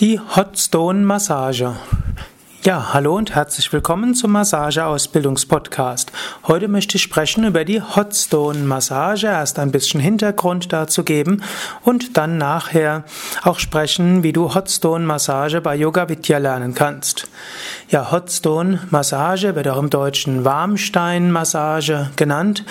Die Hotstone Massage. Ja, hallo und herzlich willkommen zum Massageausbildungspodcast. Heute möchte ich sprechen über die Hotstone Massage, erst ein bisschen Hintergrund dazu geben und dann nachher auch sprechen, wie du Hotstone Massage bei Yoga Vidya lernen kannst. Ja, Hotstone Massage wird auch im Deutschen Warmstein Massage genannt.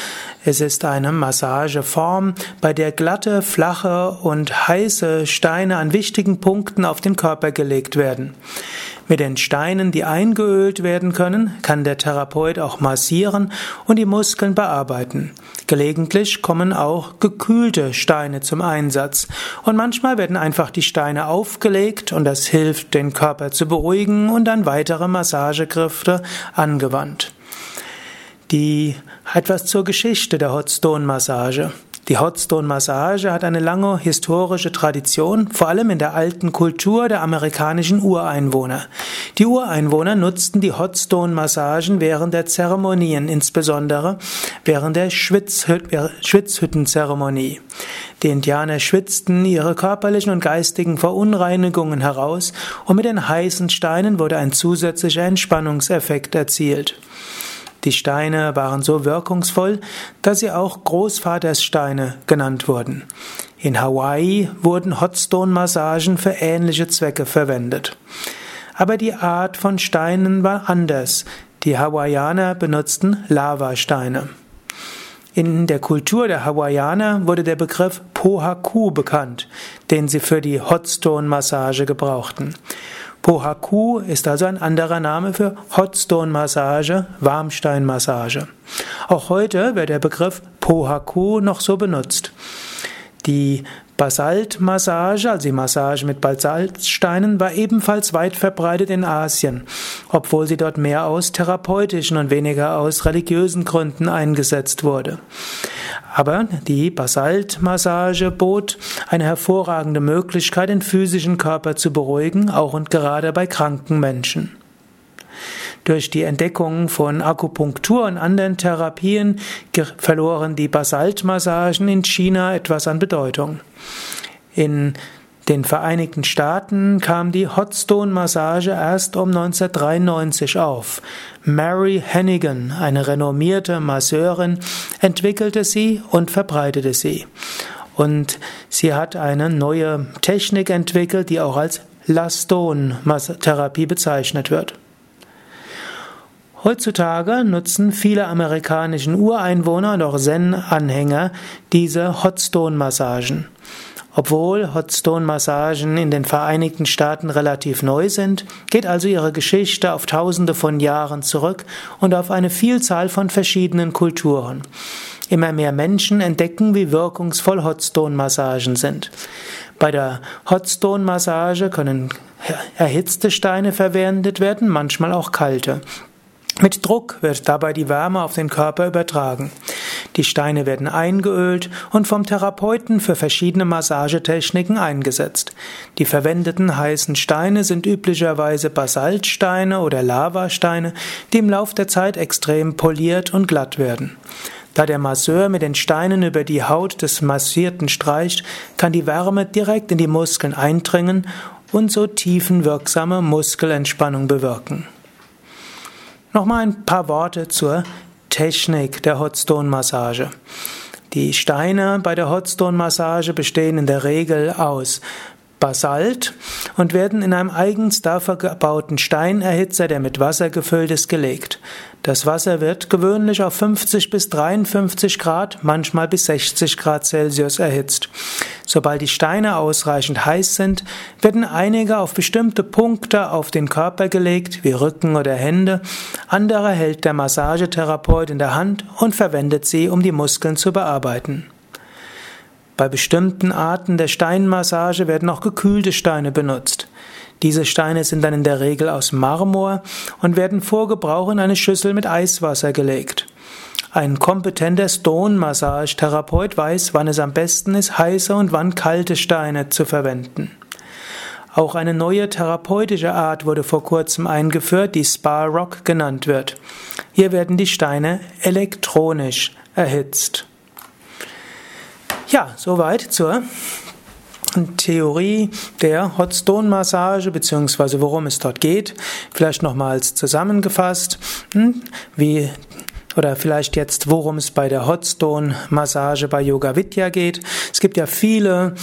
Es ist eine Massageform, bei der glatte, flache und heiße Steine an wichtigen Punkten auf den Körper gelegt werden. Mit den Steinen, die eingeölt werden können, kann der Therapeut auch massieren und die Muskeln bearbeiten. Gelegentlich kommen auch gekühlte Steine zum Einsatz und manchmal werden einfach die Steine aufgelegt und das hilft, den Körper zu beruhigen und dann weitere Massagegriffe angewandt. Die etwas zur Geschichte der Hotstone Massage. Die Hotstone-Massage hat eine lange historische Tradition, vor allem in der alten Kultur der amerikanischen Ureinwohner. Die Ureinwohner nutzten die Hotstone-Massagen während der Zeremonien, insbesondere während der Schwitzhüttenzeremonie. Die Indianer schwitzten ihre körperlichen und geistigen Verunreinigungen heraus und mit den heißen Steinen wurde ein zusätzlicher Entspannungseffekt erzielt. Die Steine waren so wirkungsvoll, dass sie auch Großvaterssteine genannt wurden. In Hawaii wurden Hotstone-Massagen für ähnliche Zwecke verwendet. Aber die Art von Steinen war anders. Die Hawaiianer benutzten Lavasteine. In der Kultur der Hawaiianer wurde der Begriff Pohaku bekannt, den sie für die Hotstone-Massage gebrauchten. Pohaku ist also ein anderer Name für Hotstone-Massage, Warmstein-Massage. Auch heute wird der Begriff Pohaku noch so benutzt. Die Basaltmassage, also die Massage mit Basaltsteinen, war ebenfalls weit verbreitet in Asien, obwohl sie dort mehr aus therapeutischen und weniger aus religiösen Gründen eingesetzt wurde. Aber die Basaltmassage bot eine hervorragende Möglichkeit, den physischen Körper zu beruhigen, auch und gerade bei kranken Menschen. Durch die Entdeckung von Akupunktur und anderen Therapien verloren die Basaltmassagen in China etwas an Bedeutung. In den Vereinigten Staaten kam die Hotstone-Massage erst um 1993 auf. Mary Hennigan, eine renommierte Masseurin, entwickelte sie und verbreitete sie. Und sie hat eine neue Technik entwickelt, die auch als Laston-Therapie bezeichnet wird. Heutzutage nutzen viele amerikanischen Ureinwohner und auch Zen-Anhänger diese Hotstone-Massagen. Obwohl Hotstone-Massagen in den Vereinigten Staaten relativ neu sind, geht also ihre Geschichte auf Tausende von Jahren zurück und auf eine Vielzahl von verschiedenen Kulturen. Immer mehr Menschen entdecken, wie wirkungsvoll Hotstone-Massagen sind. Bei der Hotstone-Massage können erhitzte Steine verwendet werden, manchmal auch kalte. Mit Druck wird dabei die Wärme auf den Körper übertragen. Die Steine werden eingeölt und vom Therapeuten für verschiedene Massagetechniken eingesetzt. Die verwendeten heißen Steine sind üblicherweise Basaltsteine oder Lavasteine, die im Lauf der Zeit extrem poliert und glatt werden. Da der Masseur mit den Steinen über die Haut des Massierten streicht, kann die Wärme direkt in die Muskeln eindringen und so tiefenwirksame Muskelentspannung bewirken. Nochmal ein paar Worte zur Technik der Hotstone-Massage. Die Steine bei der Hotstone-Massage bestehen in der Regel aus Basalt und werden in einem eigens dafür gebauten Steinerhitzer, der mit Wasser gefüllt ist, gelegt. Das Wasser wird gewöhnlich auf 50 bis 53 Grad, manchmal bis 60 Grad Celsius erhitzt. Sobald die Steine ausreichend heiß sind, werden einige auf bestimmte Punkte auf den Körper gelegt, wie Rücken oder Hände. Andere hält der Massagetherapeut in der Hand und verwendet sie, um die Muskeln zu bearbeiten. Bei bestimmten Arten der Steinmassage werden auch gekühlte Steine benutzt. Diese Steine sind dann in der Regel aus Marmor und werden vor Gebrauch in eine Schüssel mit Eiswasser gelegt. Ein kompetenter Stone-Massage-Therapeut weiß, wann es am besten ist, heiße und wann kalte Steine zu verwenden. Auch eine neue therapeutische Art wurde vor kurzem eingeführt, die Spa Rock genannt wird. Hier werden die Steine elektronisch erhitzt. Ja, soweit zur Theorie der Hot Stone Massage beziehungsweise worum es dort geht. Vielleicht nochmals zusammengefasst, hm, wie oder vielleicht jetzt, worum es bei der Hot Stone Massage bei Yoga Vidya geht. Es gibt ja viele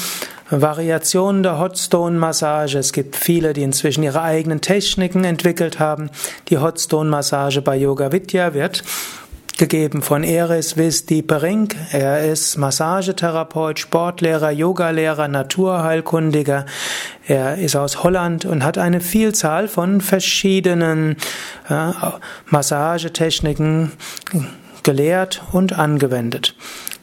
Variationen der Hot Stone Massage. Es gibt viele, die inzwischen ihre eigenen Techniken entwickelt haben. Die Hot Stone Massage bei Yoga Vidya wird gegeben von Eris Visdipering. Er ist Massagetherapeut, Sportlehrer, Yogalehrer, Naturheilkundiger. Er ist aus Holland und hat eine Vielzahl von verschiedenen äh, Massagetechniken gelehrt und angewendet.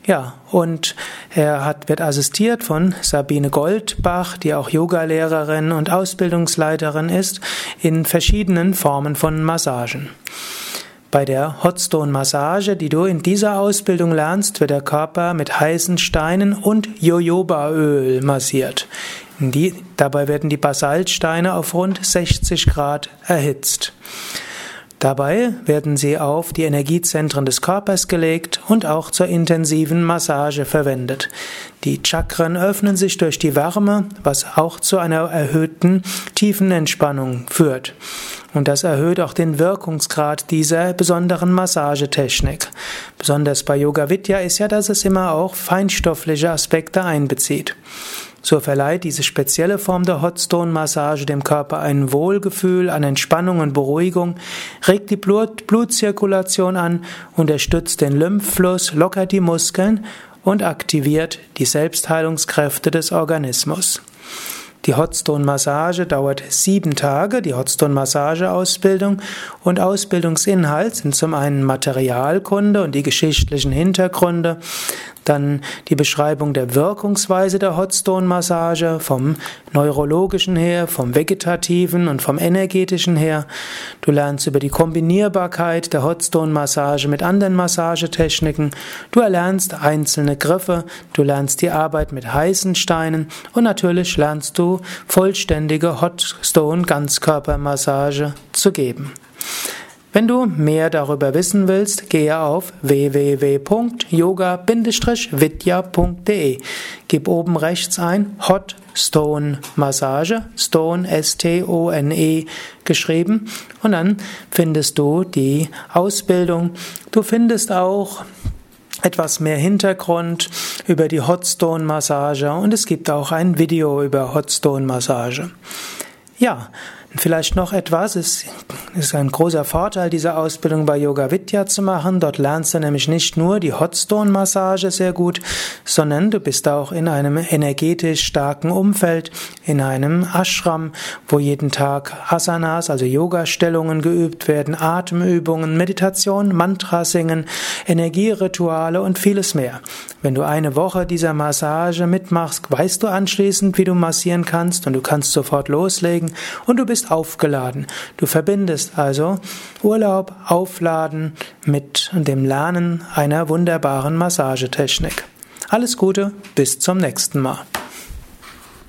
Ja, und er hat, wird assistiert von Sabine Goldbach, die auch Yogalehrerin und Ausbildungsleiterin ist, in verschiedenen Formen von Massagen. Bei der Hotstone-Massage, die du in dieser Ausbildung lernst, wird der Körper mit heißen Steinen und Jojobaöl massiert. Die, dabei werden die Basaltsteine auf rund 60 Grad erhitzt. Dabei werden sie auf die Energiezentren des Körpers gelegt und auch zur intensiven Massage verwendet. Die Chakren öffnen sich durch die Wärme, was auch zu einer erhöhten Tiefenentspannung führt. Und das erhöht auch den Wirkungsgrad dieser besonderen Massagetechnik. Besonders bei Yoga Vidya ist ja, dass es immer auch feinstoffliche Aspekte einbezieht. So verleiht diese spezielle Form der Hotstone-Massage dem Körper ein Wohlgefühl an Entspannung und Beruhigung, regt die Blut Blutzirkulation an, unterstützt den Lymphfluss, lockert die Muskeln und aktiviert die Selbstheilungskräfte des Organismus. Die Hotstone-Massage dauert sieben Tage, die Hotstone-Massage-Ausbildung und Ausbildungsinhalt sind zum einen Materialkunde und die geschichtlichen Hintergründe, dann die Beschreibung der Wirkungsweise der Hotstone-Massage vom neurologischen her, vom vegetativen und vom energetischen her. Du lernst über die Kombinierbarkeit der Hotstone-Massage mit anderen Massagetechniken. Du erlernst einzelne Griffe, du lernst die Arbeit mit heißen Steinen und natürlich lernst du vollständige Hotstone-Ganzkörpermassage zu geben. Wenn du mehr darüber wissen willst, gehe auf www.yoga-vidya.de. Gib oben rechts ein Hot Stone Massage, Stone S-T-O-N-E geschrieben und dann findest du die Ausbildung. Du findest auch etwas mehr Hintergrund über die Hot Stone Massage und es gibt auch ein Video über Hot Stone Massage. Ja, vielleicht noch etwas, es ist ein großer Vorteil, diese Ausbildung bei Yoga Vidya zu machen. Dort lernst du nämlich nicht nur die Hotstone-Massage sehr gut, sondern du bist auch in einem energetisch starken Umfeld, in einem Ashram, wo jeden Tag Asanas, also Yoga-Stellungen geübt werden, Atemübungen, Meditation, Mantra singen, Energierituale und vieles mehr. Wenn du eine Woche dieser Massage mitmachst, weißt du anschließend, wie du massieren kannst und du kannst sofort loslegen und du bist aufgeladen. Du verbindest also Urlaub, Aufladen mit dem Lernen einer wunderbaren Massagetechnik. Alles Gute, bis zum nächsten Mal.